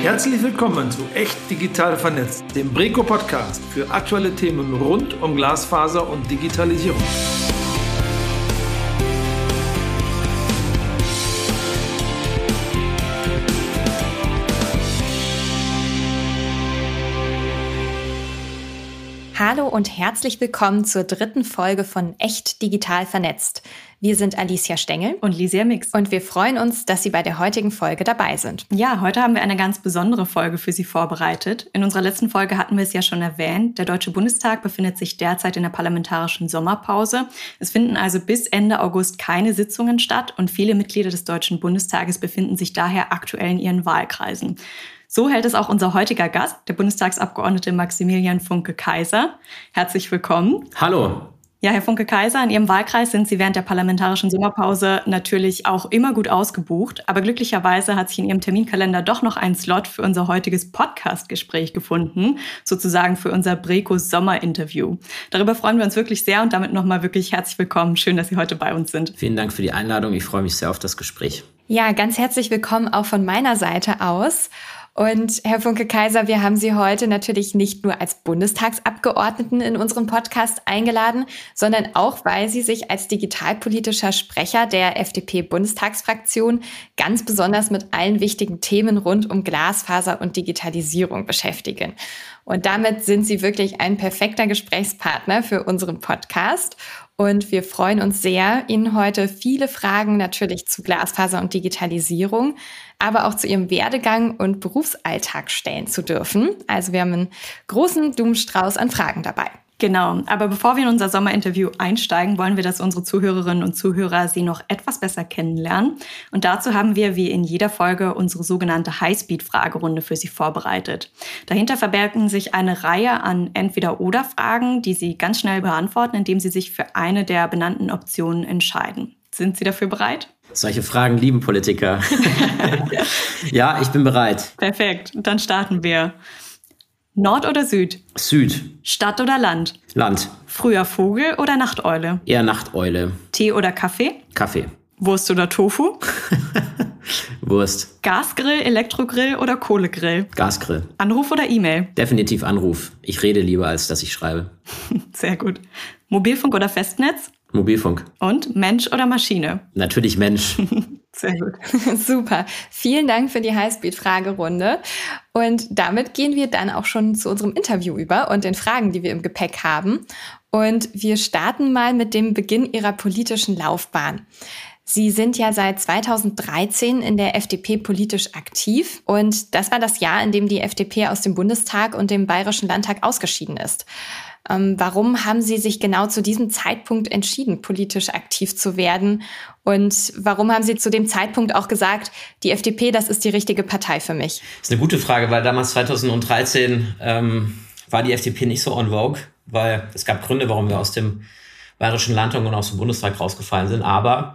Herzlich willkommen zu Echt Digital Vernetzt, dem Breco Podcast für aktuelle Themen rund um Glasfaser und Digitalisierung. Hallo und herzlich willkommen zur dritten Folge von Echt Digital Vernetzt. Wir sind Alicia Stengel und Lisia Mix und wir freuen uns, dass Sie bei der heutigen Folge dabei sind. Ja, heute haben wir eine ganz besondere Folge für Sie vorbereitet. In unserer letzten Folge hatten wir es ja schon erwähnt. Der Deutsche Bundestag befindet sich derzeit in der parlamentarischen Sommerpause. Es finden also bis Ende August keine Sitzungen statt und viele Mitglieder des Deutschen Bundestages befinden sich daher aktuell in ihren Wahlkreisen. So hält es auch unser heutiger Gast, der Bundestagsabgeordnete Maximilian Funke-Kaiser. Herzlich willkommen. Hallo. Ja, Herr Funke-Kaiser, in Ihrem Wahlkreis sind Sie während der parlamentarischen Sommerpause natürlich auch immer gut ausgebucht. Aber glücklicherweise hat sich in Ihrem Terminkalender doch noch ein Slot für unser heutiges Podcast-Gespräch gefunden, sozusagen für unser Brecos Sommerinterview. Darüber freuen wir uns wirklich sehr und damit nochmal wirklich herzlich willkommen. Schön, dass Sie heute bei uns sind. Vielen Dank für die Einladung. Ich freue mich sehr auf das Gespräch. Ja, ganz herzlich willkommen auch von meiner Seite aus. Und Herr Funke Kaiser, wir haben Sie heute natürlich nicht nur als Bundestagsabgeordneten in unseren Podcast eingeladen, sondern auch, weil Sie sich als digitalpolitischer Sprecher der FDP-Bundestagsfraktion ganz besonders mit allen wichtigen Themen rund um Glasfaser und Digitalisierung beschäftigen. Und damit sind Sie wirklich ein perfekter Gesprächspartner für unseren Podcast. Und wir freuen uns sehr, Ihnen heute viele Fragen natürlich zu Glasfaser und Digitalisierung, aber auch zu Ihrem Werdegang und Berufsalltag stellen zu dürfen. Also wir haben einen großen Blumenstrauß an Fragen dabei. Genau, aber bevor wir in unser Sommerinterview einsteigen, wollen wir, dass unsere Zuhörerinnen und Zuhörer Sie noch etwas besser kennenlernen. Und dazu haben wir, wie in jeder Folge, unsere sogenannte Highspeed-Fragerunde für Sie vorbereitet. Dahinter verbergen sich eine Reihe an Entweder-Oder-Fragen, die Sie ganz schnell beantworten, indem Sie sich für eine der benannten Optionen entscheiden. Sind Sie dafür bereit? Solche Fragen lieben Politiker. ja, ich bin bereit. Perfekt, dann starten wir. Nord oder Süd? Süd. Stadt oder Land? Land. Früher Vogel oder Nachteule? Eher Nachteule. Tee oder Kaffee? Kaffee. Wurst oder Tofu? Wurst. Gasgrill, Elektrogrill oder Kohlegrill? Gasgrill. Anruf oder E-Mail? Definitiv Anruf. Ich rede lieber, als dass ich schreibe. Sehr gut. Mobilfunk oder Festnetz? Mobilfunk. Und Mensch oder Maschine? Natürlich Mensch. Sehr gut. Super. Vielen Dank für die Highspeed-Fragerunde. Und damit gehen wir dann auch schon zu unserem Interview über und den Fragen, die wir im Gepäck haben. Und wir starten mal mit dem Beginn Ihrer politischen Laufbahn. Sie sind ja seit 2013 in der FDP politisch aktiv und das war das Jahr, in dem die FDP aus dem Bundestag und dem Bayerischen Landtag ausgeschieden ist. Ähm, warum haben Sie sich genau zu diesem Zeitpunkt entschieden, politisch aktiv zu werden? Und warum haben Sie zu dem Zeitpunkt auch gesagt, die FDP, das ist die richtige Partei für mich? Das ist eine gute Frage, weil damals 2013 ähm, war die FDP nicht so on vogue, weil es gab Gründe, warum wir aus dem Bayerischen Landtag und aus dem Bundestag rausgefallen sind. Aber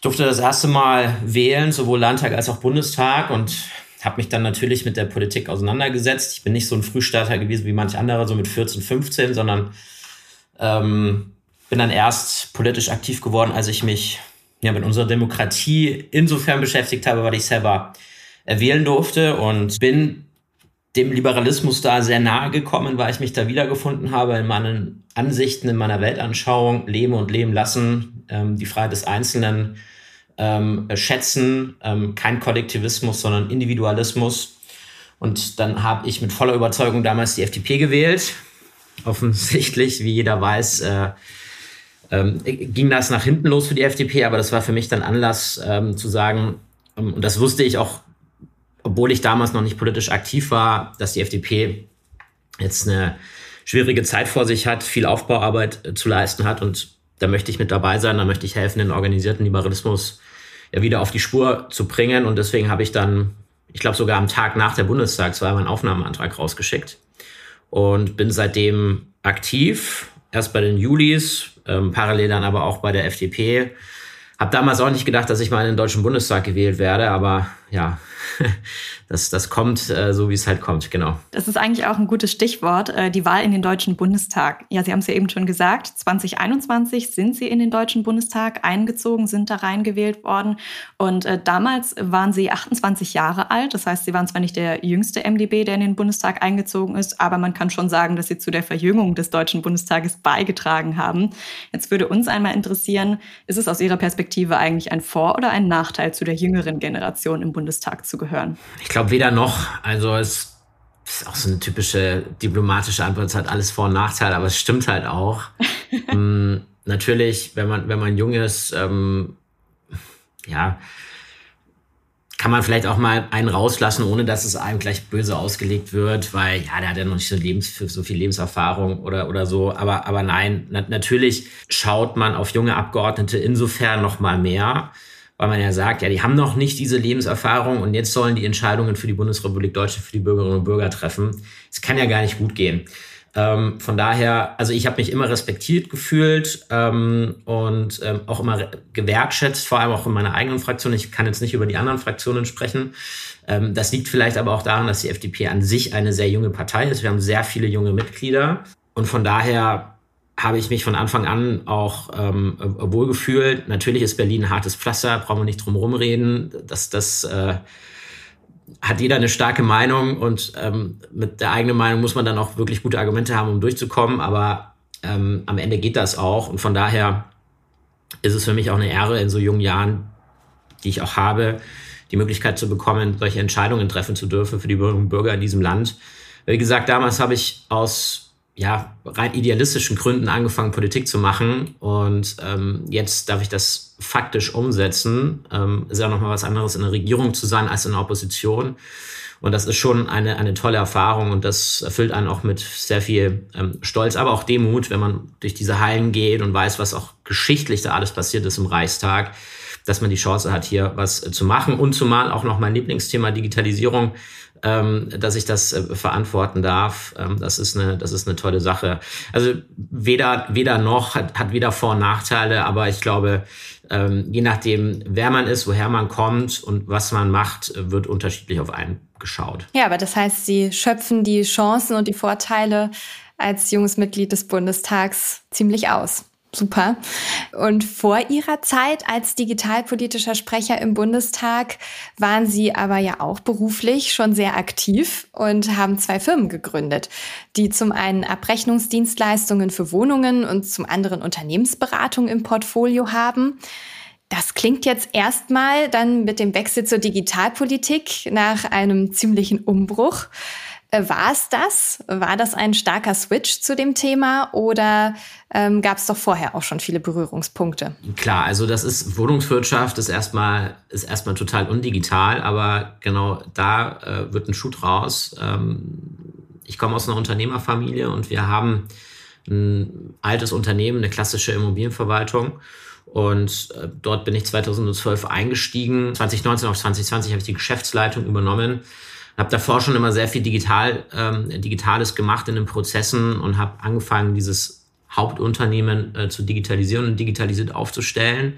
ich durfte das erste Mal wählen, sowohl Landtag als auch Bundestag und habe mich dann natürlich mit der Politik auseinandergesetzt. Ich bin nicht so ein Frühstarter gewesen wie manch andere, so mit 14, 15, sondern ähm, bin dann erst politisch aktiv geworden, als ich mich ja, mit unserer Demokratie insofern beschäftigt habe, weil ich selber wählen durfte und bin dem Liberalismus da sehr nahe gekommen, weil ich mich da wiedergefunden habe in meinen Ansichten, in meiner Weltanschauung, leben und leben lassen, ähm, die Freiheit des Einzelnen, ähm, schätzen, ähm, kein Kollektivismus, sondern Individualismus. Und dann habe ich mit voller Überzeugung damals die FDP gewählt. Offensichtlich, wie jeder weiß, äh, ähm, ging das nach hinten los für die FDP, aber das war für mich dann Anlass ähm, zu sagen, ähm, und das wusste ich auch, obwohl ich damals noch nicht politisch aktiv war, dass die FDP jetzt eine schwierige Zeit vor sich hat, viel Aufbauarbeit äh, zu leisten hat und da möchte ich mit dabei sein, da möchte ich helfen, den organisierten Liberalismus ja wieder auf die Spur zu bringen. Und deswegen habe ich dann, ich glaube sogar am Tag nach der Bundestagswahl meinen Aufnahmeantrag rausgeschickt und bin seitdem aktiv. Erst bei den Julis, ähm, parallel dann aber auch bei der FDP. Habe damals auch nicht gedacht, dass ich mal in den Deutschen Bundestag gewählt werde, aber ja, das, das kommt äh, so, wie es halt kommt, genau. Das ist eigentlich auch ein gutes Stichwort, äh, die Wahl in den Deutschen Bundestag. Ja, Sie haben es ja eben schon gesagt, 2021 sind Sie in den Deutschen Bundestag eingezogen, sind da reingewählt worden. Und äh, damals waren Sie 28 Jahre alt. Das heißt, Sie waren zwar nicht der jüngste MdB, der in den Bundestag eingezogen ist, aber man kann schon sagen, dass Sie zu der Verjüngung des Deutschen Bundestages beigetragen haben. Jetzt würde uns einmal interessieren, ist es aus Ihrer Perspektive eigentlich ein Vor- oder ein Nachteil, zu der jüngeren Generation im Bundestag zu gehören? Ich glaube weder noch. Also es ist auch so eine typische diplomatische Antwort. Es hat alles Vor- und Nachteile, aber es stimmt halt auch. ähm, natürlich, wenn man, wenn man jung ist, ähm, ja, kann man vielleicht auch mal einen rauslassen, ohne dass es einem gleich böse ausgelegt wird, weil ja, der hat ja noch nicht so, Lebens, so viel Lebenserfahrung oder, oder so. Aber, aber nein, na, natürlich schaut man auf junge Abgeordnete insofern noch mal mehr, weil man ja sagt, ja, die haben noch nicht diese Lebenserfahrung und jetzt sollen die Entscheidungen für die Bundesrepublik Deutschland, für die Bürgerinnen und Bürger treffen. Es kann ja gar nicht gut gehen. Ähm, von daher, also ich habe mich immer respektiert gefühlt ähm, und ähm, auch immer gewertschätzt, vor allem auch in meiner eigenen Fraktion. Ich kann jetzt nicht über die anderen Fraktionen sprechen. Ähm, das liegt vielleicht aber auch daran, dass die FDP an sich eine sehr junge Partei ist. Wir haben sehr viele junge Mitglieder und von daher habe ich mich von Anfang an auch ähm, wohlgefühlt. Natürlich ist Berlin ein hartes Pflaster, brauchen wir nicht drum rumreden. Das, das äh, hat jeder eine starke Meinung und ähm, mit der eigenen Meinung muss man dann auch wirklich gute Argumente haben, um durchzukommen. Aber ähm, am Ende geht das auch. Und von daher ist es für mich auch eine Ehre, in so jungen Jahren, die ich auch habe, die Möglichkeit zu bekommen, solche Entscheidungen treffen zu dürfen für die Bürgerinnen und Bürger in diesem Land. Wie gesagt, damals habe ich aus ja, rein idealistischen Gründen angefangen, Politik zu machen. Und ähm, jetzt darf ich das faktisch umsetzen. Ähm, ist ja nochmal was anderes, in der Regierung zu sein als in der Opposition. Und das ist schon eine, eine tolle Erfahrung und das erfüllt einen auch mit sehr viel ähm, Stolz, aber auch Demut, wenn man durch diese Hallen geht und weiß, was auch geschichtlich da alles passiert ist im Reichstag, dass man die Chance hat, hier was äh, zu machen. Und zumal auch noch mein Lieblingsthema Digitalisierung ähm, dass ich das äh, verantworten darf. Ähm, das ist eine, das ist eine tolle Sache. Also weder, weder noch hat, hat weder Vor- und Nachteile, aber ich glaube, ähm, je nachdem, wer man ist, woher man kommt und was man macht, wird unterschiedlich auf einen geschaut. Ja, aber das heißt, Sie schöpfen die Chancen und die Vorteile als junges Mitglied des Bundestags ziemlich aus. Super. Und vor Ihrer Zeit als digitalpolitischer Sprecher im Bundestag waren Sie aber ja auch beruflich schon sehr aktiv und haben zwei Firmen gegründet, die zum einen Abrechnungsdienstleistungen für Wohnungen und zum anderen Unternehmensberatung im Portfolio haben. Das klingt jetzt erstmal dann mit dem Wechsel zur Digitalpolitik nach einem ziemlichen Umbruch. War es das? War das ein starker Switch zu dem Thema oder ähm, gab es doch vorher auch schon viele Berührungspunkte? Klar, also das ist Wohnungswirtschaft, ist erstmal, ist erstmal total undigital, aber genau da äh, wird ein Schuh draus. Ähm, ich komme aus einer Unternehmerfamilie und wir haben ein altes Unternehmen, eine klassische Immobilienverwaltung. Und äh, dort bin ich 2012 eingestiegen. 2019 auf 2020 habe ich die Geschäftsleitung übernommen habe davor schon immer sehr viel digital, ähm, Digitales gemacht in den Prozessen und habe angefangen, dieses Hauptunternehmen äh, zu digitalisieren und digitalisiert aufzustellen.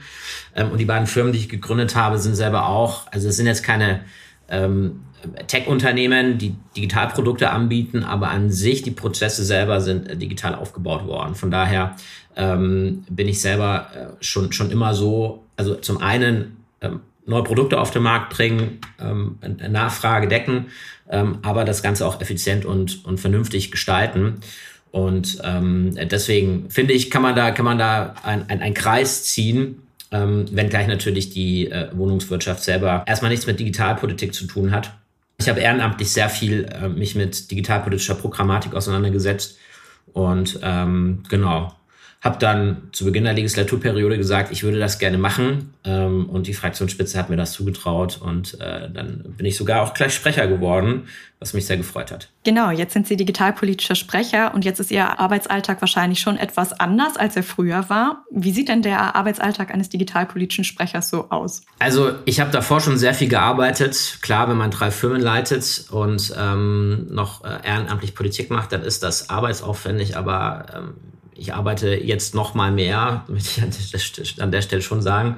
Ähm, und die beiden Firmen, die ich gegründet habe, sind selber auch, also es sind jetzt keine ähm, Tech-Unternehmen, die Digitalprodukte anbieten, aber an sich die Prozesse selber sind äh, digital aufgebaut worden. Von daher ähm, bin ich selber äh, schon, schon immer so, also zum einen ähm, neue Produkte auf den Markt bringen, ähm, Nachfrage decken, ähm, aber das Ganze auch effizient und, und vernünftig gestalten. Und ähm, deswegen finde ich, kann man da, kann man da ein, ein, Kreis ziehen, ähm, wenngleich natürlich die äh, Wohnungswirtschaft selber erstmal nichts mit Digitalpolitik zu tun hat. Ich habe ehrenamtlich sehr viel äh, mich mit digitalpolitischer Programmatik auseinandergesetzt und ähm, genau habe dann zu Beginn der Legislaturperiode gesagt, ich würde das gerne machen. Ähm, und die Fraktionsspitze hat mir das zugetraut. Und äh, dann bin ich sogar auch gleich Sprecher geworden, was mich sehr gefreut hat. Genau, jetzt sind Sie digitalpolitischer Sprecher und jetzt ist Ihr Arbeitsalltag wahrscheinlich schon etwas anders, als er früher war. Wie sieht denn der Arbeitsalltag eines digitalpolitischen Sprechers so aus? Also ich habe davor schon sehr viel gearbeitet. Klar, wenn man drei Firmen leitet und ähm, noch äh, ehrenamtlich Politik macht, dann ist das arbeitsaufwendig, aber ähm, ich arbeite jetzt noch mal mehr, möchte ich an der, Stelle schon sagen.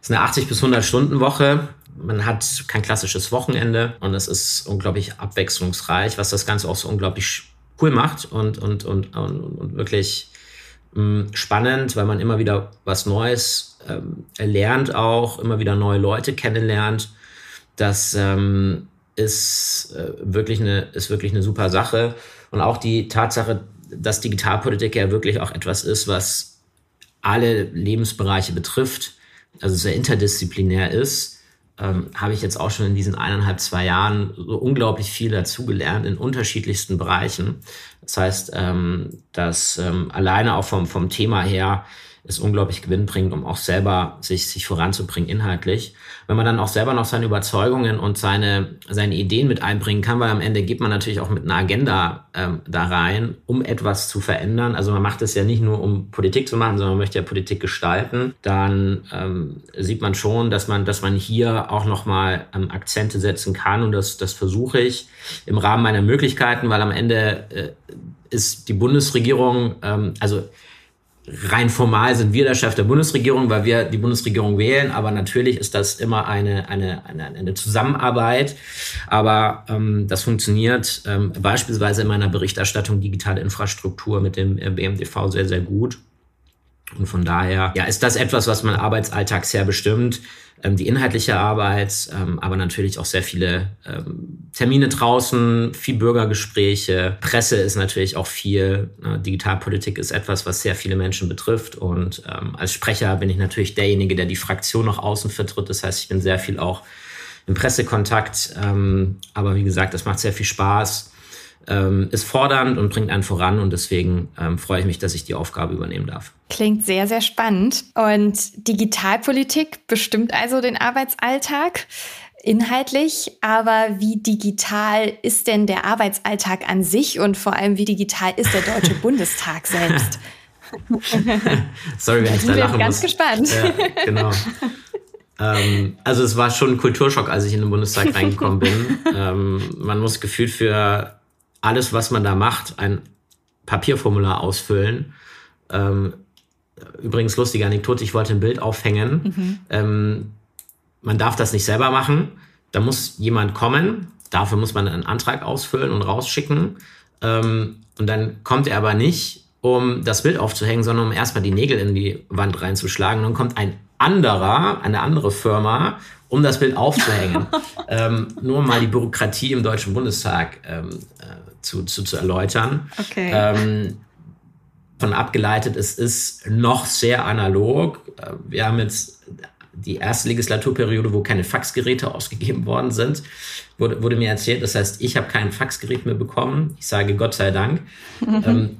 ist eine 80 bis 100 Stunden Woche. Man hat kein klassisches Wochenende und es ist unglaublich abwechslungsreich, was das Ganze auch so unglaublich cool macht und, und, und, und, wirklich mh, spannend, weil man immer wieder was Neues ähm, lernt, auch immer wieder neue Leute kennenlernt. Das ähm, ist, äh, wirklich eine, ist wirklich eine super Sache. Und auch die Tatsache, dass Digitalpolitik ja wirklich auch etwas ist, was alle Lebensbereiche betrifft, also sehr interdisziplinär ist, ähm, habe ich jetzt auch schon in diesen eineinhalb, zwei Jahren so unglaublich viel dazugelernt in unterschiedlichsten Bereichen. Das heißt, ähm, dass ähm, alleine auch vom, vom Thema her ist unglaublich gewinnbringend, um auch selber sich, sich voranzubringen inhaltlich. Wenn man dann auch selber noch seine Überzeugungen und seine, seine Ideen mit einbringen kann, weil am Ende geht man natürlich auch mit einer Agenda ähm, da rein, um etwas zu verändern. Also man macht es ja nicht nur, um Politik zu machen, sondern man möchte ja Politik gestalten. Dann ähm, sieht man schon, dass man, dass man hier auch nochmal ähm, Akzente setzen kann und das, das versuche ich im Rahmen meiner Möglichkeiten, weil am Ende äh, ist die Bundesregierung, ähm, also rein formal sind wir der Chef der Bundesregierung, weil wir die Bundesregierung wählen, aber natürlich ist das immer eine, eine, eine, eine Zusammenarbeit. Aber ähm, das funktioniert ähm, beispielsweise in meiner Berichterstattung digitale Infrastruktur mit dem äh, BMDV sehr, sehr gut. Und von daher ja, ist das etwas, was mein Arbeitsalltag sehr bestimmt die inhaltliche Arbeit, ähm, aber natürlich auch sehr viele ähm, Termine draußen, viel Bürgergespräche. Presse ist natürlich auch viel. Äh, Digitalpolitik ist etwas, was sehr viele Menschen betrifft. Und ähm, als Sprecher bin ich natürlich derjenige, der die Fraktion nach außen vertritt. Das heißt, ich bin sehr viel auch im Pressekontakt. Ähm, aber wie gesagt, es macht sehr viel Spaß ähm, ist fordernd und bringt einen voran und deswegen ähm, freue ich mich, dass ich die Aufgabe übernehmen darf. Klingt sehr, sehr spannend. Und Digitalpolitik bestimmt also den Arbeitsalltag inhaltlich, aber wie digital ist denn der Arbeitsalltag an sich und vor allem wie digital ist der Deutsche Bundestag selbst? Sorry, wenn ich da lachen ganz muss. gespannt. Ja, genau. ähm, also es war schon ein Kulturschock, als ich in den Bundestag reingekommen bin. ähm, man muss gefühlt für alles, was man da macht, ein Papierformular ausfüllen. Ähm, übrigens lustige Anekdote, ich wollte ein Bild aufhängen. Mhm. Ähm, man darf das nicht selber machen. Da muss jemand kommen. Dafür muss man einen Antrag ausfüllen und rausschicken. Ähm, und dann kommt er aber nicht, um das Bild aufzuhängen, sondern um erstmal die Nägel in die Wand reinzuschlagen. Und dann kommt ein anderer, eine andere Firma, um das Bild aufzuhängen. ähm, nur mal die Bürokratie im Deutschen Bundestag ähm, äh, zu, zu, zu erläutern. Okay. Ähm, von abgeleitet, es ist noch sehr analog. Wir haben jetzt die erste Legislaturperiode, wo keine Faxgeräte ausgegeben worden sind, wurde, wurde mir erzählt. Das heißt, ich habe kein Faxgerät mehr bekommen. Ich sage Gott sei Dank. ähm,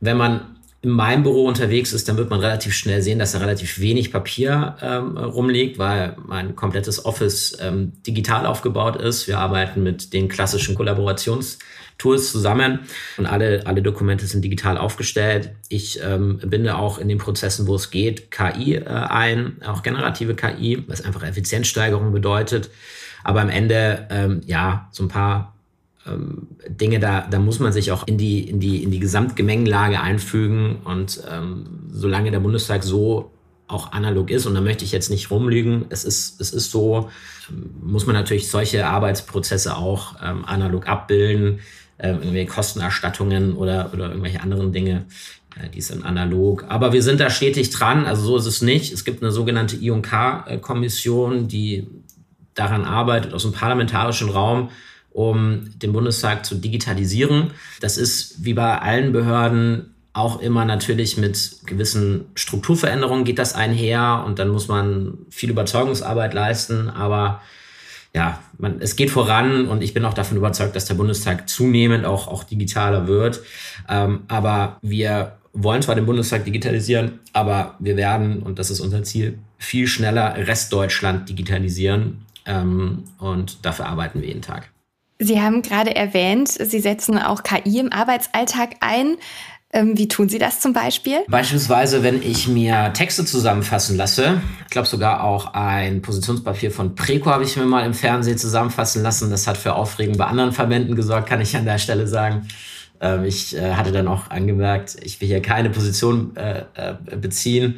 wenn man in meinem Büro unterwegs ist, dann wird man relativ schnell sehen, dass da relativ wenig Papier ähm, rumliegt, weil mein komplettes Office ähm, digital aufgebaut ist. Wir arbeiten mit den klassischen Kollaborationstools zusammen und alle, alle Dokumente sind digital aufgestellt. Ich ähm, binde auch in den Prozessen, wo es geht, KI äh, ein, auch generative KI, was einfach Effizienzsteigerung bedeutet. Aber am Ende, ähm, ja, so ein paar Dinge, da, da muss man sich auch in die, in die, in die Gesamtgemengelage einfügen. Und ähm, solange der Bundestag so auch analog ist, und da möchte ich jetzt nicht rumlügen, es ist, es ist so, ähm, muss man natürlich solche Arbeitsprozesse auch ähm, analog abbilden, ähm, irgendwelche Kostenerstattungen oder, oder irgendwelche anderen Dinge, äh, die sind analog. Aber wir sind da stetig dran, also so ist es nicht. Es gibt eine sogenannte I&K-Kommission, die daran arbeitet, aus dem parlamentarischen Raum, um den Bundestag zu digitalisieren. Das ist wie bei allen Behörden auch immer natürlich mit gewissen Strukturveränderungen geht das einher und dann muss man viel Überzeugungsarbeit leisten, aber ja, man, es geht voran und ich bin auch davon überzeugt, dass der Bundestag zunehmend auch, auch digitaler wird. Ähm, aber wir wollen zwar den Bundestag digitalisieren, aber wir werden, und das ist unser Ziel, viel schneller Restdeutschland digitalisieren. Ähm, und dafür arbeiten wir jeden Tag. Sie haben gerade erwähnt, Sie setzen auch KI im Arbeitsalltag ein. Ähm, wie tun Sie das zum Beispiel? Beispielsweise, wenn ich mir Texte zusammenfassen lasse. Ich glaube sogar auch ein Positionspapier von Preco habe ich mir mal im Fernsehen zusammenfassen lassen. Das hat für Aufregung bei anderen Verbänden gesorgt, kann ich an der Stelle sagen. Ähm, ich äh, hatte dann auch angemerkt, ich will hier keine Position äh, äh, beziehen.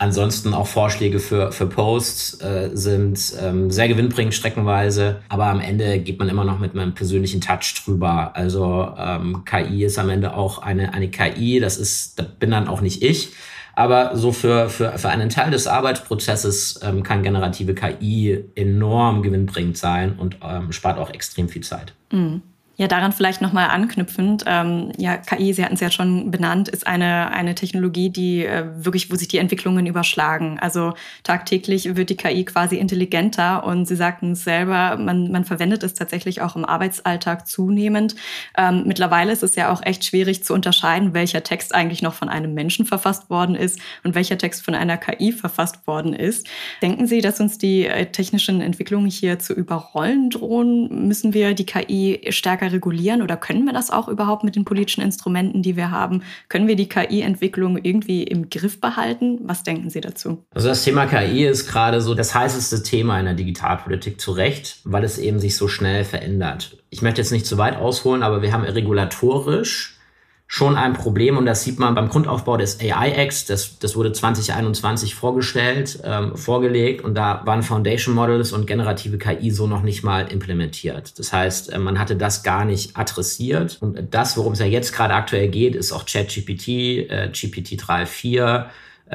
Ansonsten auch Vorschläge für, für Posts äh, sind ähm, sehr gewinnbringend streckenweise, aber am Ende geht man immer noch mit einem persönlichen Touch drüber. Also ähm, KI ist am Ende auch eine, eine KI, das ist, das bin dann auch nicht ich. Aber so für, für, für einen Teil des Arbeitsprozesses ähm, kann generative KI enorm gewinnbringend sein und ähm, spart auch extrem viel Zeit. Mhm. Ja, daran vielleicht nochmal anknüpfend. Ähm, ja, KI, Sie hatten es ja schon benannt, ist eine, eine Technologie, die äh, wirklich, wo sich die Entwicklungen überschlagen. Also tagtäglich wird die KI quasi intelligenter und Sie sagten es selber, man, man verwendet es tatsächlich auch im Arbeitsalltag zunehmend. Ähm, mittlerweile ist es ja auch echt schwierig zu unterscheiden, welcher Text eigentlich noch von einem Menschen verfasst worden ist und welcher Text von einer KI verfasst worden ist. Denken Sie, dass uns die äh, technischen Entwicklungen hier zu überrollen drohen? Müssen wir die KI stärker regulieren oder können wir das auch überhaupt mit den politischen Instrumenten, die wir haben? Können wir die KI-Entwicklung irgendwie im Griff behalten? Was denken Sie dazu? Also das Thema KI ist gerade so das heißeste Thema in der Digitalpolitik zu Recht, weil es eben sich so schnell verändert. Ich möchte jetzt nicht zu weit ausholen, aber wir haben regulatorisch schon ein Problem und das sieht man beim Grundaufbau des AI-Acts, das, das wurde 2021 vorgestellt, ähm, vorgelegt und da waren Foundation Models und generative KI so noch nicht mal implementiert. Das heißt, äh, man hatte das gar nicht adressiert und das, worum es ja jetzt gerade aktuell geht, ist auch ChatGPT, äh, GPT 3.4, äh,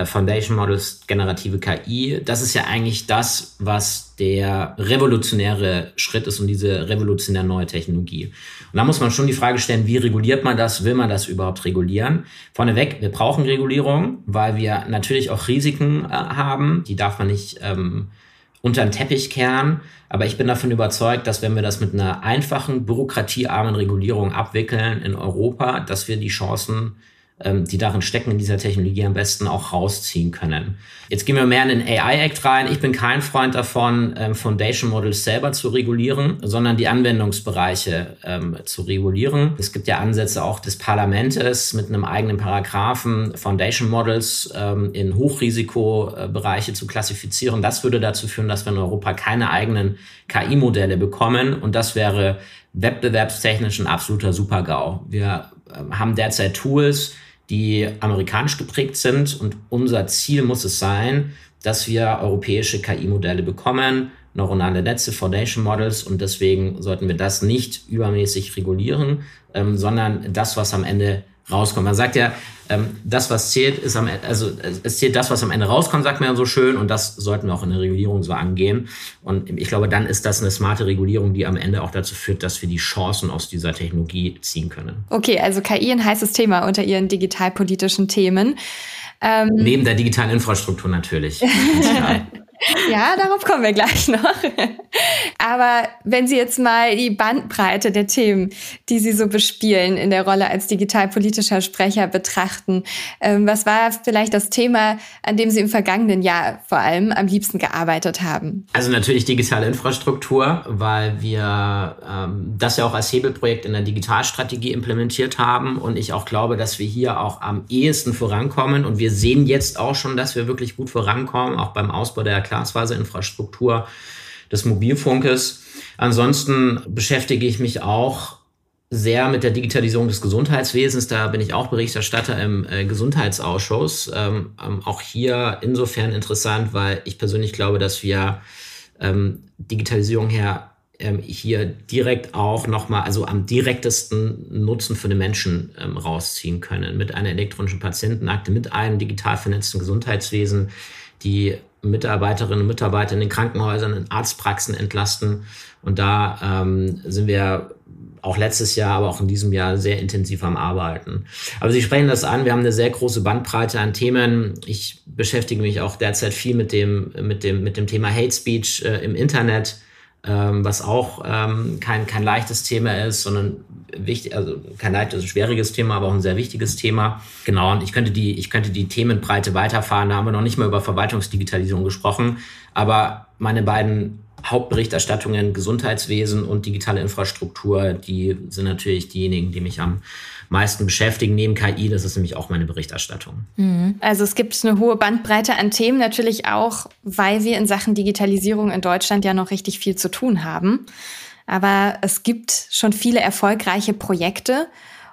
Foundation Models, generative KI. Das ist ja eigentlich das, was der revolutionäre Schritt ist und diese revolutionäre neue Technologie. Und da muss man schon die Frage stellen, wie reguliert man das? Will man das überhaupt regulieren? Vorneweg, wir brauchen Regulierung, weil wir natürlich auch Risiken äh, haben. Die darf man nicht ähm, unter den Teppich kehren. Aber ich bin davon überzeugt, dass wenn wir das mit einer einfachen, bürokratiearmen Regulierung abwickeln in Europa, dass wir die Chancen die darin stecken, in dieser Technologie am besten auch rausziehen können. Jetzt gehen wir mehr in den AI-Act rein. Ich bin kein Freund davon, ähm, Foundation Models selber zu regulieren, sondern die Anwendungsbereiche ähm, zu regulieren. Es gibt ja Ansätze auch des Parlamentes mit einem eigenen Paragraphen, Foundation Models ähm, in Hochrisikobereiche zu klassifizieren. Das würde dazu führen, dass wir in Europa keine eigenen KI-Modelle bekommen und das wäre wettbewerbstechnisch ein absoluter Super-GAU. Wir ähm, haben derzeit Tools, die amerikanisch geprägt sind. Und unser Ziel muss es sein, dass wir europäische KI-Modelle bekommen, neuronale Netze, Foundation Models. Und deswegen sollten wir das nicht übermäßig regulieren, ähm, sondern das, was am Ende rauskommt. Man sagt ja, ähm, das, was zählt, ist am Ende, also es zählt das, was am Ende rauskommt, sagt man ja so schön, und das sollten wir auch in der Regulierung so angehen. Und ich glaube, dann ist das eine smarte Regulierung, die am Ende auch dazu führt, dass wir die Chancen aus dieser Technologie ziehen können. Okay, also KI ein heißes Thema unter Ihren digitalpolitischen Themen. Ähm Neben der digitalen Infrastruktur natürlich. Ja, darauf kommen wir gleich noch. Aber wenn Sie jetzt mal die Bandbreite der Themen, die Sie so bespielen in der Rolle als digitalpolitischer Sprecher betrachten, ähm, was war vielleicht das Thema, an dem Sie im vergangenen Jahr vor allem am liebsten gearbeitet haben? Also natürlich digitale Infrastruktur, weil wir ähm, das ja auch als Hebelprojekt in der Digitalstrategie implementiert haben und ich auch glaube, dass wir hier auch am ehesten vorankommen und wir sehen jetzt auch schon, dass wir wirklich gut vorankommen, auch beim Ausbau der Glasfaserinfrastruktur des Mobilfunkes. Ansonsten beschäftige ich mich auch sehr mit der Digitalisierung des Gesundheitswesens. Da bin ich auch Berichterstatter im äh, Gesundheitsausschuss. Ähm, ähm, auch hier insofern interessant, weil ich persönlich glaube, dass wir ähm, Digitalisierung her ähm, hier direkt auch nochmal, also am direktesten Nutzen für den Menschen ähm, rausziehen können. Mit einer elektronischen Patientenakte, mit einem digital vernetzten Gesundheitswesen, die Mitarbeiterinnen und Mitarbeiter in den Krankenhäusern, in Arztpraxen entlasten. Und da ähm, sind wir auch letztes Jahr, aber auch in diesem Jahr sehr intensiv am Arbeiten. Aber Sie sprechen das an, wir haben eine sehr große Bandbreite an Themen. Ich beschäftige mich auch derzeit viel mit dem, mit dem, mit dem Thema Hate Speech äh, im Internet was auch ähm, kein, kein leichtes Thema ist, sondern wichtig, also kein leichtes, schwieriges Thema, aber auch ein sehr wichtiges Thema. Genau, und ich könnte die, ich könnte die Themenbreite weiterfahren. Da haben wir noch nicht mal über Verwaltungsdigitalisierung gesprochen, aber meine beiden Hauptberichterstattungen Gesundheitswesen und digitale Infrastruktur, die sind natürlich diejenigen, die mich am meisten beschäftigen, neben KI. Das ist nämlich auch meine Berichterstattung. Mhm. Also es gibt eine hohe Bandbreite an Themen, natürlich auch, weil wir in Sachen Digitalisierung in Deutschland ja noch richtig viel zu tun haben. Aber es gibt schon viele erfolgreiche Projekte.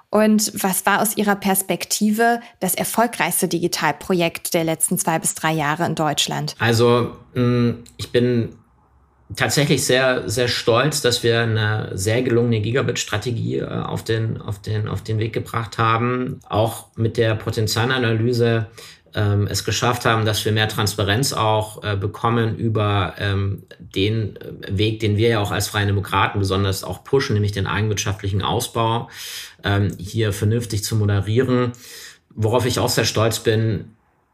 Und was war aus Ihrer Perspektive das erfolgreichste Digitalprojekt der letzten zwei bis drei Jahre in Deutschland? Also ich bin tatsächlich sehr, sehr stolz, dass wir eine sehr gelungene Gigabit-Strategie äh, auf, den, auf, den, auf den Weg gebracht haben. Auch mit der Potenzialanalyse ähm, es geschafft haben, dass wir mehr Transparenz auch äh, bekommen über ähm, den äh, Weg, den wir ja auch als Freie Demokraten besonders auch pushen, nämlich den eigenwirtschaftlichen Ausbau, ähm, hier vernünftig zu moderieren. Worauf ich auch sehr stolz bin,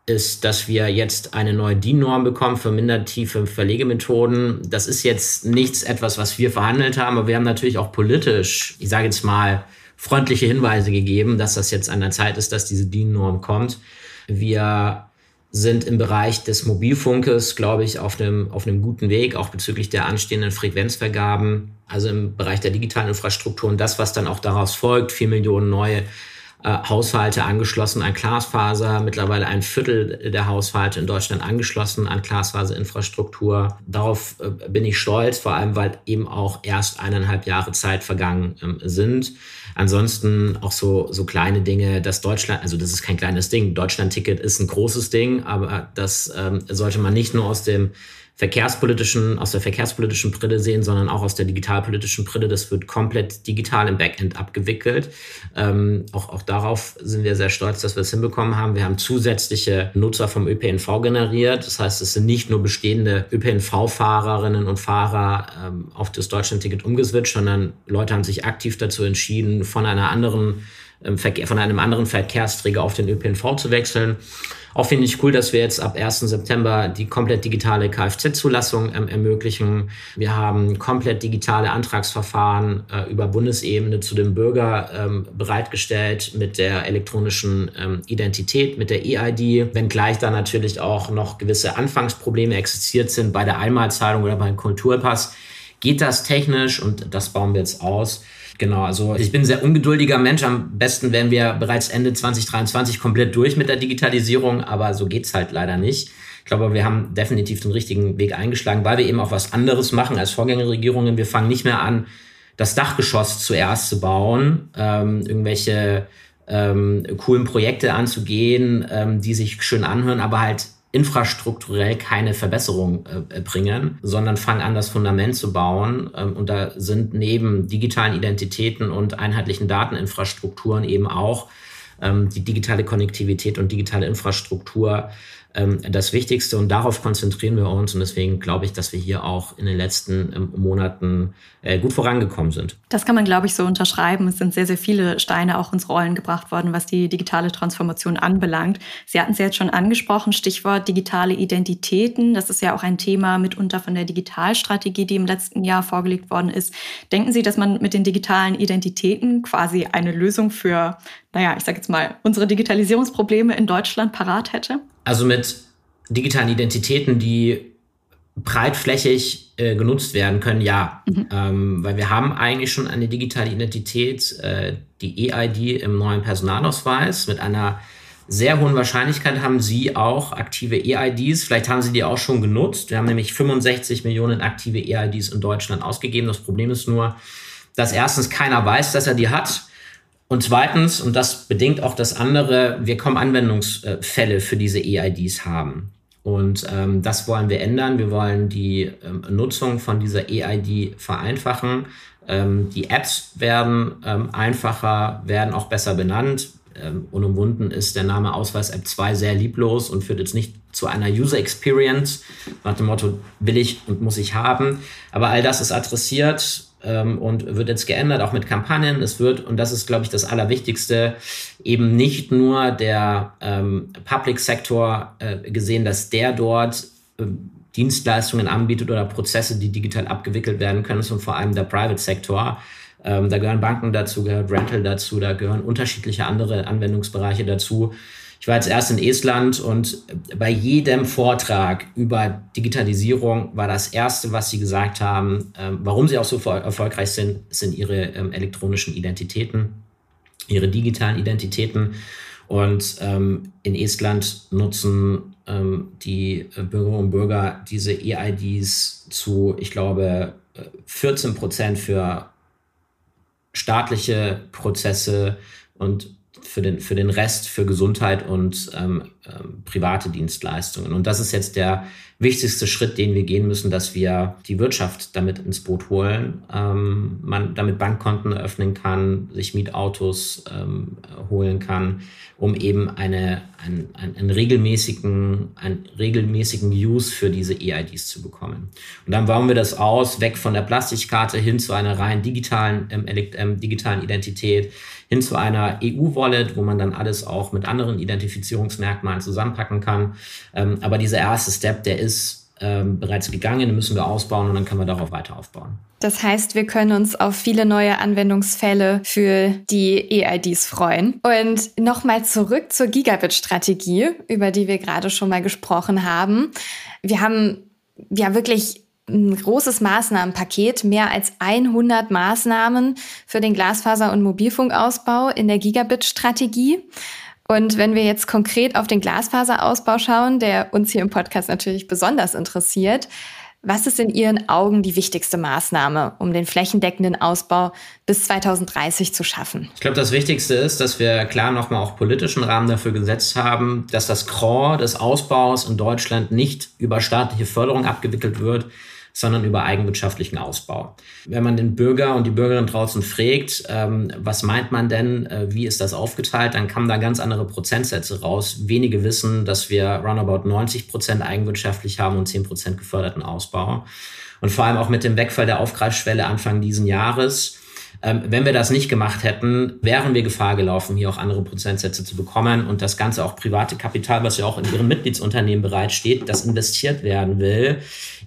ist, dass wir jetzt eine neue DIN-Norm bekommen für mindertiefe Verlegemethoden. Das ist jetzt nichts etwas, was wir verhandelt haben, aber wir haben natürlich auch politisch, ich sage jetzt mal, freundliche Hinweise gegeben, dass das jetzt an der Zeit ist, dass diese DIN-Norm kommt. Wir sind im Bereich des Mobilfunkes, glaube ich, auf einem, auf einem guten Weg, auch bezüglich der anstehenden Frequenzvergaben, also im Bereich der digitalen Infrastruktur und das, was dann auch daraus folgt, vier Millionen neue äh, Haushalte angeschlossen an Glasfaser, mittlerweile ein Viertel der Haushalte in Deutschland angeschlossen an Glasfaserinfrastruktur. Darauf äh, bin ich stolz, vor allem weil eben auch erst eineinhalb Jahre Zeit vergangen ähm, sind. Ansonsten auch so, so kleine Dinge, dass Deutschland, also das ist kein kleines Ding, Deutschland-Ticket ist ein großes Ding, aber das ähm, sollte man nicht nur aus dem verkehrspolitischen, aus der verkehrspolitischen Brille sehen, sondern auch aus der digitalpolitischen Brille. Das wird komplett digital im Backend abgewickelt. Ähm, auch, auch darauf sind wir sehr stolz, dass wir es hinbekommen haben. Wir haben zusätzliche Nutzer vom ÖPNV generiert. Das heißt, es sind nicht nur bestehende ÖPNV-Fahrerinnen und Fahrer ähm, auf das Deutschland-Ticket umgeswitcht, sondern Leute haben sich aktiv dazu entschieden, von einer anderen ähm, von einem anderen Verkehrsträger auf den ÖPNV zu wechseln. Auch finde ich cool, dass wir jetzt ab 1. September die komplett digitale Kfz-Zulassung ähm, ermöglichen. Wir haben komplett digitale Antragsverfahren äh, über Bundesebene zu dem Bürger ähm, bereitgestellt mit der elektronischen ähm, Identität, mit der EID, wenngleich da natürlich auch noch gewisse Anfangsprobleme existiert sind bei der Einmalzahlung oder beim Kulturpass. Geht das technisch und das bauen wir jetzt aus Genau, also ich bin ein sehr ungeduldiger Mensch. Am besten wären wir bereits Ende 2023 komplett durch mit der Digitalisierung, aber so geht's halt leider nicht. Ich glaube, wir haben definitiv den richtigen Weg eingeschlagen, weil wir eben auch was anderes machen als Vorgängerregierungen. Wir fangen nicht mehr an, das Dachgeschoss zuerst zu bauen, ähm, irgendwelche ähm, coolen Projekte anzugehen, ähm, die sich schön anhören, aber halt infrastrukturell keine Verbesserung äh, bringen, sondern fangen an, das Fundament zu bauen. Ähm, und da sind neben digitalen Identitäten und einheitlichen Dateninfrastrukturen eben auch ähm, die digitale Konnektivität und digitale Infrastruktur ähm, das Wichtigste und darauf konzentrieren wir uns und deswegen glaube ich, dass wir hier auch in den letzten ähm, Monaten äh, gut vorangekommen sind. Das kann man, glaube ich, so unterschreiben. Es sind sehr, sehr viele Steine auch ins Rollen gebracht worden, was die digitale Transformation anbelangt. Sie hatten es jetzt schon angesprochen, Stichwort digitale Identitäten. Das ist ja auch ein Thema mitunter von der Digitalstrategie, die im letzten Jahr vorgelegt worden ist. Denken Sie, dass man mit den digitalen Identitäten quasi eine Lösung für, naja, ich sage jetzt mal, unsere Digitalisierungsprobleme in Deutschland parat hätte? Also mit digitalen Identitäten, die breitflächig äh, genutzt werden können, ja. Mhm. Ähm, weil wir haben eigentlich schon eine digitale Identität, äh, die EID im neuen Personalausweis. Mit einer sehr hohen Wahrscheinlichkeit haben Sie auch aktive EIDs. Vielleicht haben Sie die auch schon genutzt. Wir haben nämlich 65 Millionen aktive EIDs in Deutschland ausgegeben. Das Problem ist nur, dass erstens keiner weiß, dass er die hat. Und zweitens, und das bedingt auch das andere, wir kommen Anwendungsfälle für diese EIDs haben. Und ähm, das wollen wir ändern. Wir wollen die ähm, Nutzung von dieser EID vereinfachen. Ähm, die Apps werden ähm, einfacher, werden auch besser benannt. Ähm, unumwunden ist der Name Ausweis App 2 sehr lieblos und führt jetzt nicht zu einer User Experience nach dem Motto will ich und muss ich haben. Aber all das ist adressiert ähm, und wird jetzt geändert, auch mit Kampagnen. Es wird, und das ist, glaube ich, das Allerwichtigste, eben nicht nur der ähm, Public Sector äh, gesehen, dass der dort äh, Dienstleistungen anbietet oder Prozesse, die digital abgewickelt werden können, sondern vor allem der Private Sector. Ähm, da gehören Banken dazu, gehört Rental dazu, da gehören unterschiedliche andere Anwendungsbereiche dazu. Ich war jetzt erst in Estland und bei jedem Vortrag über Digitalisierung war das Erste, was sie gesagt haben, ähm, warum sie auch so erfolgreich sind, sind ihre ähm, elektronischen Identitäten, ihre digitalen Identitäten. Und ähm, in Estland nutzen ähm, die Bürgerinnen und Bürger diese EIDs zu, ich glaube, 14 Prozent für staatliche Prozesse, und für den, für den Rest, für Gesundheit und ähm, ähm, private Dienstleistungen. Und das ist jetzt der wichtigste Schritt, den wir gehen müssen, dass wir die Wirtschaft damit ins Boot holen, ähm, man damit Bankkonten eröffnen kann, sich Mietautos ähm, holen kann, um eben eine, ein, ein, einen, regelmäßigen, einen regelmäßigen Use für diese EIDs zu bekommen. Und dann bauen wir das aus, weg von der Plastikkarte hin zu einer rein digitalen, ähm, ähm, digitalen Identität, hin zu einer EU-Wallet, wo man dann alles auch mit anderen Identifizierungsmerkmalen zusammenpacken kann. Ähm, aber dieser erste Step, der ist ähm, bereits gegangen, den müssen wir ausbauen und dann können wir darauf weiter aufbauen. Das heißt, wir können uns auf viele neue Anwendungsfälle für die EIDs freuen. Und nochmal zurück zur Gigabit-Strategie, über die wir gerade schon mal gesprochen haben. Wir haben ja wirklich ein großes Maßnahmenpaket, mehr als 100 Maßnahmen für den Glasfaser- und Mobilfunkausbau in der Gigabit-Strategie. Und wenn wir jetzt konkret auf den Glasfaserausbau schauen, der uns hier im Podcast natürlich besonders interessiert, was ist in Ihren Augen die wichtigste Maßnahme, um den flächendeckenden Ausbau bis 2030 zu schaffen? Ich glaube, das Wichtigste ist, dass wir klar nochmal auch politischen Rahmen dafür gesetzt haben, dass das Core des Ausbaus in Deutschland nicht über staatliche Förderung abgewickelt wird, sondern über eigenwirtschaftlichen Ausbau. Wenn man den Bürger und die Bürgerin draußen fragt, ähm, was meint man denn, äh, wie ist das aufgeteilt, dann kamen da ganz andere Prozentsätze raus. Wenige wissen, dass wir roundabout 90 Prozent eigenwirtschaftlich haben und 10 Prozent geförderten Ausbau. Und vor allem auch mit dem Wegfall der Aufgreifschwelle Anfang diesen Jahres ähm, wenn wir das nicht gemacht hätten, wären wir Gefahr gelaufen, hier auch andere Prozentsätze zu bekommen und das Ganze auch private Kapital, was ja auch in ihren Mitgliedsunternehmen bereitsteht, das investiert werden will,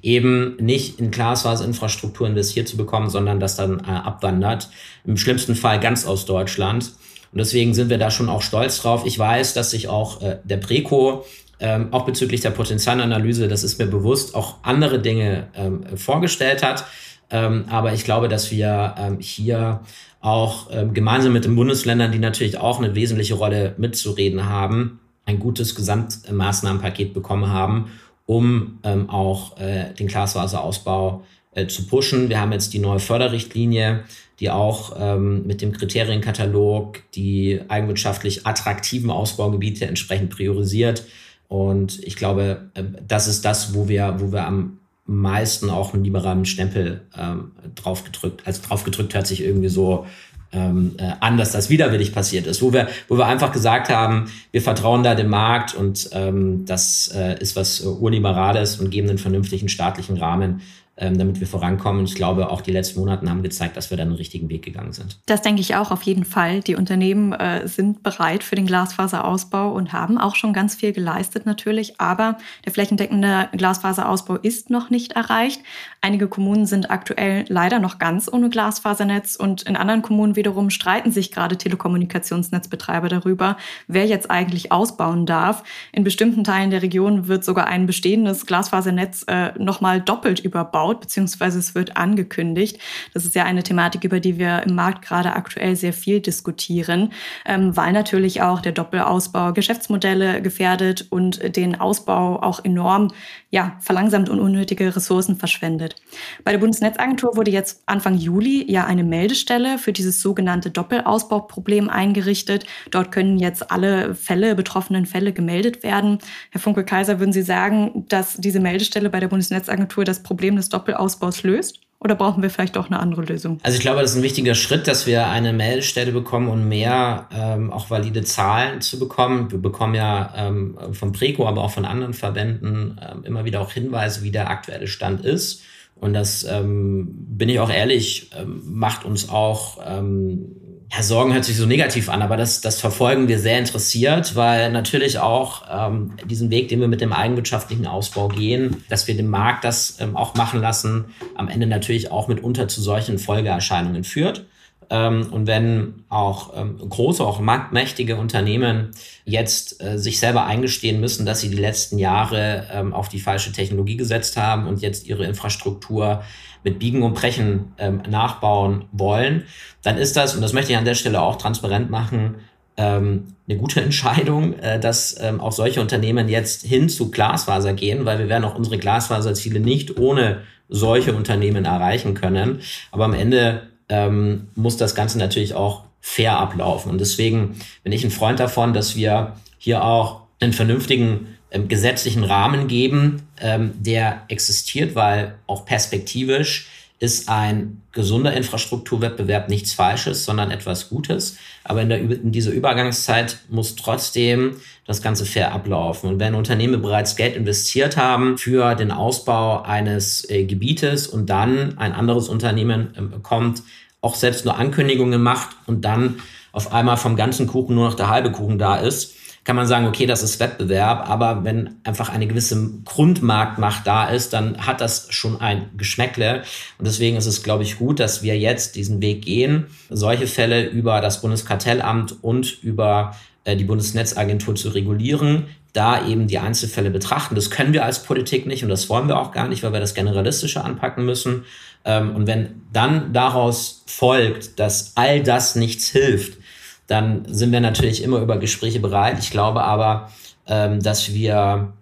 eben nicht in Glasfaserinfrastruktur investiert zu bekommen, sondern das dann äh, abwandert. Im schlimmsten Fall ganz aus Deutschland. Und deswegen sind wir da schon auch stolz drauf. Ich weiß, dass sich auch äh, der Preco ähm, auch bezüglich der Potenzialanalyse, das ist mir bewusst, auch andere Dinge ähm, vorgestellt hat. Ähm, aber ich glaube, dass wir ähm, hier auch ähm, gemeinsam mit den Bundesländern, die natürlich auch eine wesentliche Rolle mitzureden haben, ein gutes Gesamtmaßnahmenpaket bekommen haben, um ähm, auch äh, den Glasfaserausbau äh, zu pushen. Wir haben jetzt die neue Förderrichtlinie, die auch ähm, mit dem Kriterienkatalog die eigenwirtschaftlich attraktiven Ausbaugebiete entsprechend priorisiert. Und ich glaube, äh, das ist das, wo wir, wo wir am meisten auch einen liberalen Stempel ähm, drauf gedrückt. Also drauf gedrückt hört sich irgendwie so ähm, äh, an, dass das widerwillig passiert ist, wo wir, wo wir einfach gesagt haben, wir vertrauen da dem Markt und ähm, das äh, ist was äh, urliberales und geben einen vernünftigen staatlichen Rahmen, ähm, damit wir vorankommen. ich glaube, auch die letzten Monate haben gezeigt, dass wir da einen richtigen Weg gegangen sind. Das denke ich auch auf jeden Fall. Die Unternehmen äh, sind bereit für den Glasfaserausbau und haben auch schon ganz viel geleistet natürlich. Aber der flächendeckende Glasfaserausbau ist noch nicht erreicht. Einige Kommunen sind aktuell leider noch ganz ohne Glasfasernetz und in anderen Kommunen wiederum streiten sich gerade Telekommunikationsnetzbetreiber darüber, wer jetzt eigentlich ausbauen darf. In bestimmten Teilen der Region wird sogar ein bestehendes Glasfasernetz äh, nochmal doppelt überbaut beziehungsweise es wird angekündigt. Das ist ja eine Thematik, über die wir im Markt gerade aktuell sehr viel diskutieren, ähm, weil natürlich auch der Doppelausbau Geschäftsmodelle gefährdet und den Ausbau auch enorm ja, verlangsamt und unnötige Ressourcen verschwendet. Bei der Bundesnetzagentur wurde jetzt Anfang Juli ja eine Meldestelle für dieses sogenannte Doppelausbauproblem eingerichtet. Dort können jetzt alle Fälle, betroffenen Fälle gemeldet werden. Herr Funke-Kaiser, würden Sie sagen, dass diese Meldestelle bei der Bundesnetzagentur das Problem des Doppelausbaus löst? Oder brauchen wir vielleicht auch eine andere Lösung? Also ich glaube, das ist ein wichtiger Schritt, dass wir eine Meldestelle bekommen und mehr ähm, auch valide Zahlen zu bekommen. Wir bekommen ja ähm, vom Preco, aber auch von anderen Verbänden ähm, immer wieder auch Hinweise, wie der aktuelle Stand ist. Und das, ähm, bin ich auch ehrlich, ähm, macht uns auch ähm, ja, Sorgen hört sich so negativ an, aber das, das verfolgen wir sehr interessiert, weil natürlich auch ähm, diesen Weg, den wir mit dem eigenwirtschaftlichen Ausbau gehen, dass wir den Markt das ähm, auch machen lassen, am Ende natürlich auch mitunter zu solchen Folgeerscheinungen führt. Ähm, und wenn auch ähm, große, auch marktmächtige Unternehmen jetzt äh, sich selber eingestehen müssen, dass sie die letzten Jahre ähm, auf die falsche Technologie gesetzt haben und jetzt ihre Infrastruktur mit Biegen und Brechen ähm, nachbauen wollen, dann ist das, und das möchte ich an der Stelle auch transparent machen, ähm, eine gute Entscheidung, äh, dass ähm, auch solche Unternehmen jetzt hin zu Glasfaser gehen, weil wir werden auch unsere Glasfaserziele nicht ohne solche Unternehmen erreichen können. Aber am Ende ähm, muss das Ganze natürlich auch fair ablaufen. Und deswegen bin ich ein Freund davon, dass wir hier auch einen vernünftigen ähm, gesetzlichen Rahmen geben, ähm, der existiert, weil auch perspektivisch ist ein gesunder Infrastrukturwettbewerb nichts Falsches, sondern etwas Gutes. Aber in, der, in dieser Übergangszeit muss trotzdem das Ganze fair ablaufen. Und wenn Unternehmen bereits Geld investiert haben für den Ausbau eines äh, Gebietes und dann ein anderes Unternehmen äh, kommt, auch selbst nur Ankündigungen macht und dann auf einmal vom ganzen Kuchen nur noch der halbe Kuchen da ist, kann man sagen, okay, das ist Wettbewerb, aber wenn einfach eine gewisse Grundmarktmacht da ist, dann hat das schon ein Geschmäckle. Und deswegen ist es, glaube ich, gut, dass wir jetzt diesen Weg gehen, solche Fälle über das Bundeskartellamt und über äh, die Bundesnetzagentur zu regulieren, da eben die Einzelfälle betrachten. Das können wir als Politik nicht und das wollen wir auch gar nicht, weil wir das Generalistische anpacken müssen. Ähm, und wenn dann daraus folgt, dass all das nichts hilft, dann sind wir natürlich immer über Gespräche bereit. Ich glaube aber, ähm, dass wir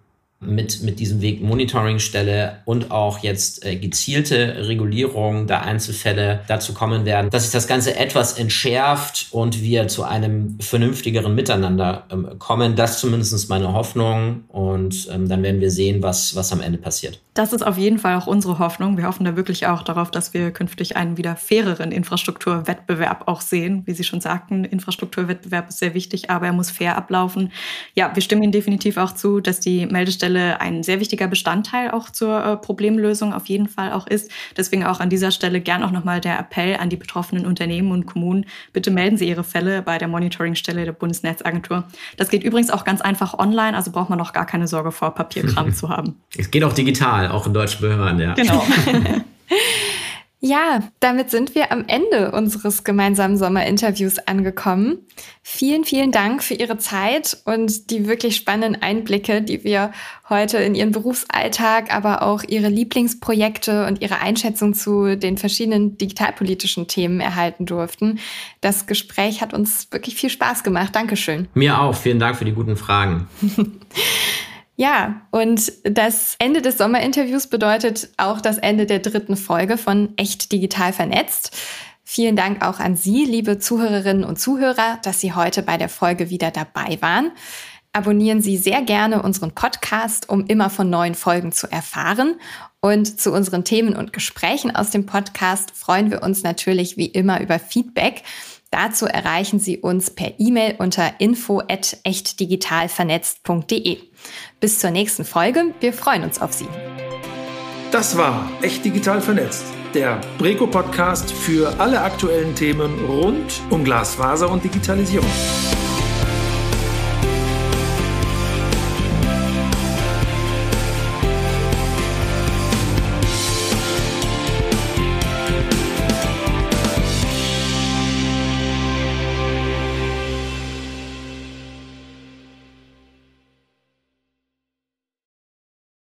mit, mit diesem Weg Monitoringstelle und auch jetzt äh, gezielte Regulierung der Einzelfälle dazu kommen werden, dass sich das Ganze etwas entschärft und wir zu einem vernünftigeren Miteinander ähm, kommen. Das ist zumindest meine Hoffnung und ähm, dann werden wir sehen, was, was am Ende passiert. Das ist auf jeden Fall auch unsere Hoffnung. Wir hoffen da wirklich auch darauf, dass wir künftig einen wieder faireren Infrastrukturwettbewerb auch sehen. Wie Sie schon sagten, Infrastrukturwettbewerb ist sehr wichtig, aber er muss fair ablaufen. Ja, wir stimmen Ihnen definitiv auch zu, dass die Meldestelle ein sehr wichtiger Bestandteil auch zur äh, Problemlösung auf jeden Fall auch ist. Deswegen auch an dieser Stelle gern auch nochmal der Appell an die betroffenen Unternehmen und Kommunen. Bitte melden Sie Ihre Fälle bei der Monitoringstelle der Bundesnetzagentur. Das geht übrigens auch ganz einfach online, also braucht man noch gar keine Sorge vor Papierkram zu haben. Es geht auch digital auch in deutschen Behörden, ja. Genau. Ja, damit sind wir am Ende unseres gemeinsamen Sommerinterviews angekommen. Vielen, vielen Dank für Ihre Zeit und die wirklich spannenden Einblicke, die wir heute in Ihren Berufsalltag, aber auch Ihre Lieblingsprojekte und Ihre Einschätzung zu den verschiedenen digitalpolitischen Themen erhalten durften. Das Gespräch hat uns wirklich viel Spaß gemacht. Dankeschön. Mir auch. Vielen Dank für die guten Fragen. Ja, und das Ende des Sommerinterviews bedeutet auch das Ende der dritten Folge von Echt Digital Vernetzt. Vielen Dank auch an Sie, liebe Zuhörerinnen und Zuhörer, dass Sie heute bei der Folge wieder dabei waren. Abonnieren Sie sehr gerne unseren Podcast, um immer von neuen Folgen zu erfahren. Und zu unseren Themen und Gesprächen aus dem Podcast freuen wir uns natürlich wie immer über Feedback. Dazu erreichen Sie uns per E-Mail unter info@echtdigitalvernetzt.de. Bis zur nächsten Folge. Wir freuen uns auf Sie. Das war Echt Digital Vernetzt, der Breco-Podcast für alle aktuellen Themen rund um Glasfaser und Digitalisierung.